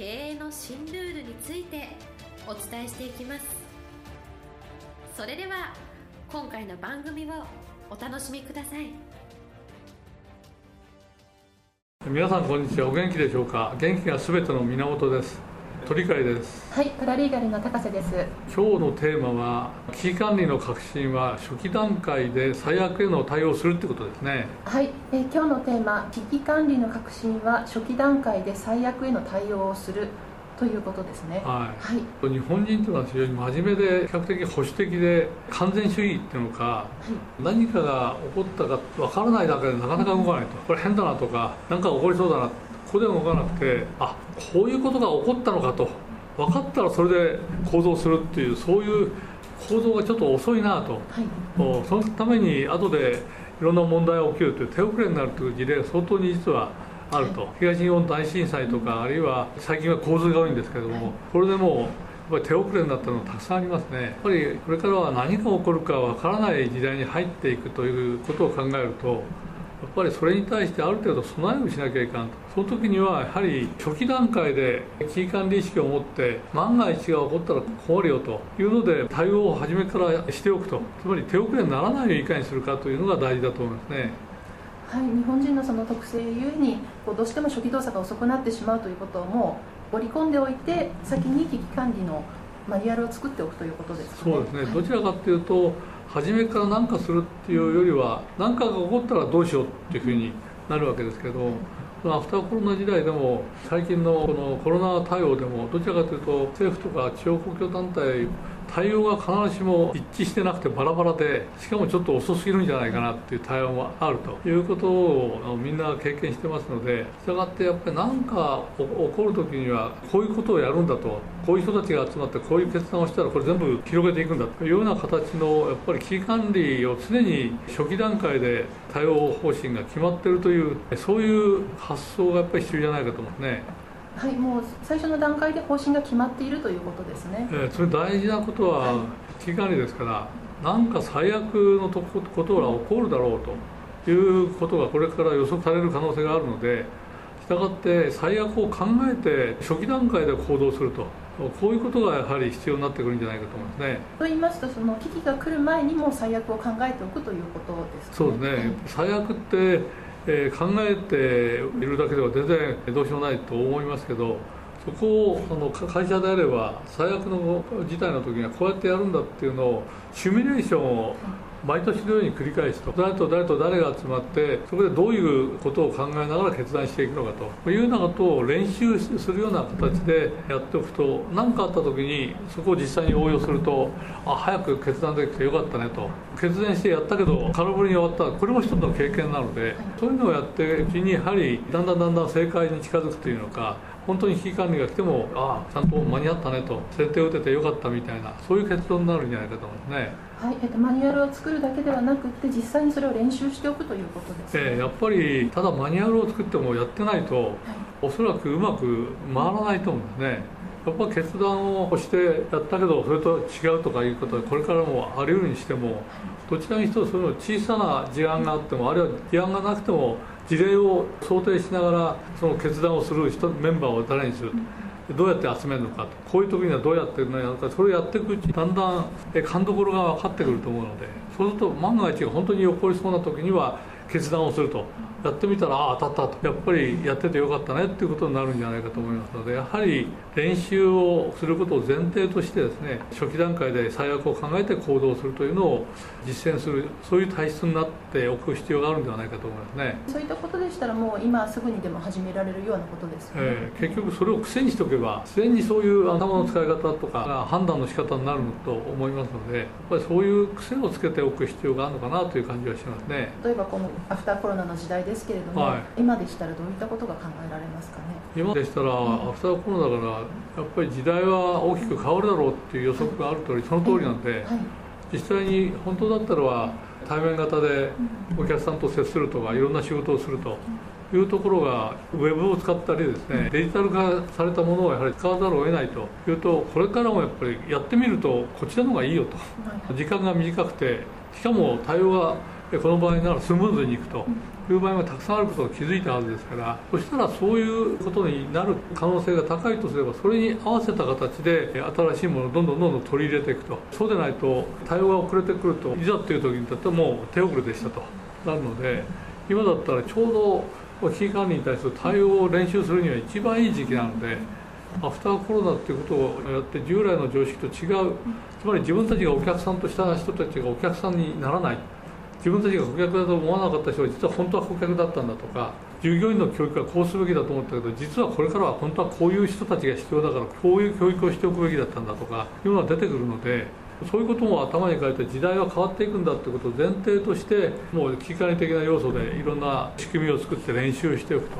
経営の新ルールについてお伝えしていきます。それでは今回の番組をお楽しみください。皆さんこんにちは。お元気でしょうか？元気がすべての源です。鳥飼です。はいパラリーガルの高瀬です。今日のテーマは危機管理の革新は初期段階で最悪への対応するってことですね。はい、えー今日のテーマ危機管理の革新は初期段階で最悪への対応をするということですね。ははい。い日本人というのは非常に真面目で比較的保守的で完全主義っていうのかはい。何かが起こったかわからないだけでなかなか動かないと。これ変だなとか何か起こりそうだなここで動かなくてあこういうことが起こったのかと。分かったらそれで行動するっていうそういう行動がちょっと遅いなと。はい。そのために後でいろんな問題が起きるという手遅れになるという事例が相当に実はあると、東日本大震災とかあるいは最近は洪水が多いんですけれども、はい。これでもうやっぱり手遅れになったのたくさんありますね。やっぱりこれからは何が起こるかわからない時代に入っていくということを考えるとやっぱりそれに対してある程度備えをしなきゃいかんと。その時にはやはり初期段階で危機管理意識を持って万が一が起こったら困るよというので対応を初めからしておくと。つまり手遅れにならないようにいかにするかというのが大事だと思いますね。はい、日本人のその特性ゆえにこうどうしても初期動作が遅くなってしまうということをもう織り込んでおいて先に危機管理のマニュアルを作っておくということですね。そうですね、はいどちらかというと初めから何かするっていうよりは何かが起こったらどうしようっていうふうになるわけですけど、アフターコロナ時代でも最近のこのコロナ対応でもどちらかというと政府とか地方公共団体対応が必ずしも一致してなくてバラバラでしかもちょっと遅すぎるんじゃないかなっていう対応もあるということをみんな経験してますのでしたがってやっぱり何か起こる時にはこういうことをやるんだとこういう人たちが集まってこういう決断をしたらこれ全部広げていくんだというような形のやっぱり危機管理を常に初期段階で対応方針が決まっているというそういう発想がやっぱり必要じゃないかと思うんですね。はい、もう最初の段階で方針が決まっているということですね。えーそれ大事なことは危機管理ですから何か最悪のとこことが起こるだろうということがこれから予測される可能性があるのでしたがって最悪を考えて初期段階で行動するとこういうことがやはり必要になってくるんじゃないかと思いますね。と言いますとその危機が来る前にも最悪を考えておくということですそうですね、最悪って、えー考えているだけでは全然どうしようもないと思いますけどそこをその会社であれば最悪の事態の時にはこうやってやるんだっていうのをシミュレーションを毎年のように繰り返すと。誰と誰と誰が集まってそこでどういうことを考えながら決断していくのかと。いうようなことを練習するような形でやっておくと何かあった時にそこを実際に応用するとあ早く決断できてよかったねと。決断してやったけど空振りに終わった。これも一つの経験なのでそういうのをやってうちにやはりだんだんだんだん正解に近づくというのか本当に危機管理が来てもああちゃんと間に合ったねと先手を打ててよかったみたいなそういう結論になるんじゃないかと思いますね。はいえっと、マニュアルを作るだけではなくって実際にそれを練習しておくということですね、えーやっぱりただマニュアルを作ってもやってないとはい。おそらくうまく回らないと思うんですねやっぱ決断をしてやったけどそれと違うとかいうことはこれからもあり得るにしてもどちらにしてもその小さな事案があってもあるいは事案がなくても事例を想定しながらその決断をする人メンバーを誰にするどうやって集めるのかこういう時にはどうやってやるのかそれをやっていくうちにだんだん勘どころが分かってくると思うのでそうすると万が一本当に起こりそうな時には決断をすると。やってみたらああ当たったとやっぱりやっててよかったねっていうことになるんじゃないかと思いますのでやはり練習をすることを前提としてですね初期段階で最悪を考えて行動するというのを実践するそういう体質になっておく必要があるんではないかと思いますね。そういったことでしたらもう今すぐにでも始められるようなことですよね、えー結局それを癖にしておけば自然にそういう頭の使い方とかが判断の仕方になると思いますのでやっぱりそういう癖をつけておく必要があるのかなという感じはしますね。例えばこのアフターコロナの時代ですけれども、はい。今でしたらどういったことが考えられますかね？今でしたら、アフターコロナだからやっぱり時代は大きく変わるだろうっていう予測がある通りその通りなんで、はい、実際に本当だったらは対面型でお客さんと接するとかいろんな仕事をするというところがウェブを使ったりですねデジタル化されたものをやはり使わざるを得ないというとこれからもやっぱりやってみるとこちらの方がいいよと。はい。時間が短くてしかも対応がえこの場合ならスムーズにいくという場合がたくさんあることを気づいたはずですからそしたらそういうことになる可能性が高いとすればそれに合わせた形でえ新しいものをどんどんどんどん取り入れていくと。そうでないと対応が遅れてくるといざっていう時にとってはもう手遅れでしたと。なるので今だったらちょうど危機管理に対する対応を練習するには一番いい時期なので。アフターコロナっていうことをやって従来の常識と違うつまり自分たちがお客さんとした人たちがお客さんにならない自分たちが顧客だと思わなかった人が実は本当は顧客だったんだとか従業員の教育はこうすべきだと思ったけど実はこれからは本当はこういう人たちが必要だからこういう教育をしておくべきだったんだとかいうのが出てくるのでそういうことも頭に書いて時代は変わっていくんだってことを前提としてもう危機管理的な要素でいろんな仕組みを作って練習しておくと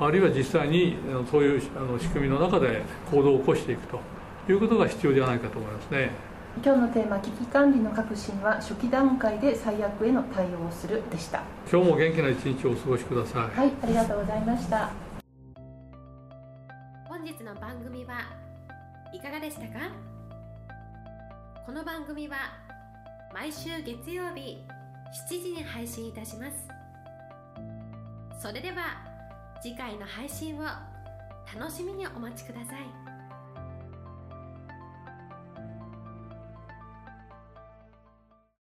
あるいは実際にそういう仕組みの中で行動を起こしていくということが必要じゃないかと思いますね。今日のテーマ危機管理の革新は初期段階で最悪への対応をするでした。今日も元気な一日をお過ごしください。はいありがとうございました。本日の番組はいかがでしたか？この番組は毎週月曜日7時に配信いたします。それでは次回の配信を楽しみにお待ちください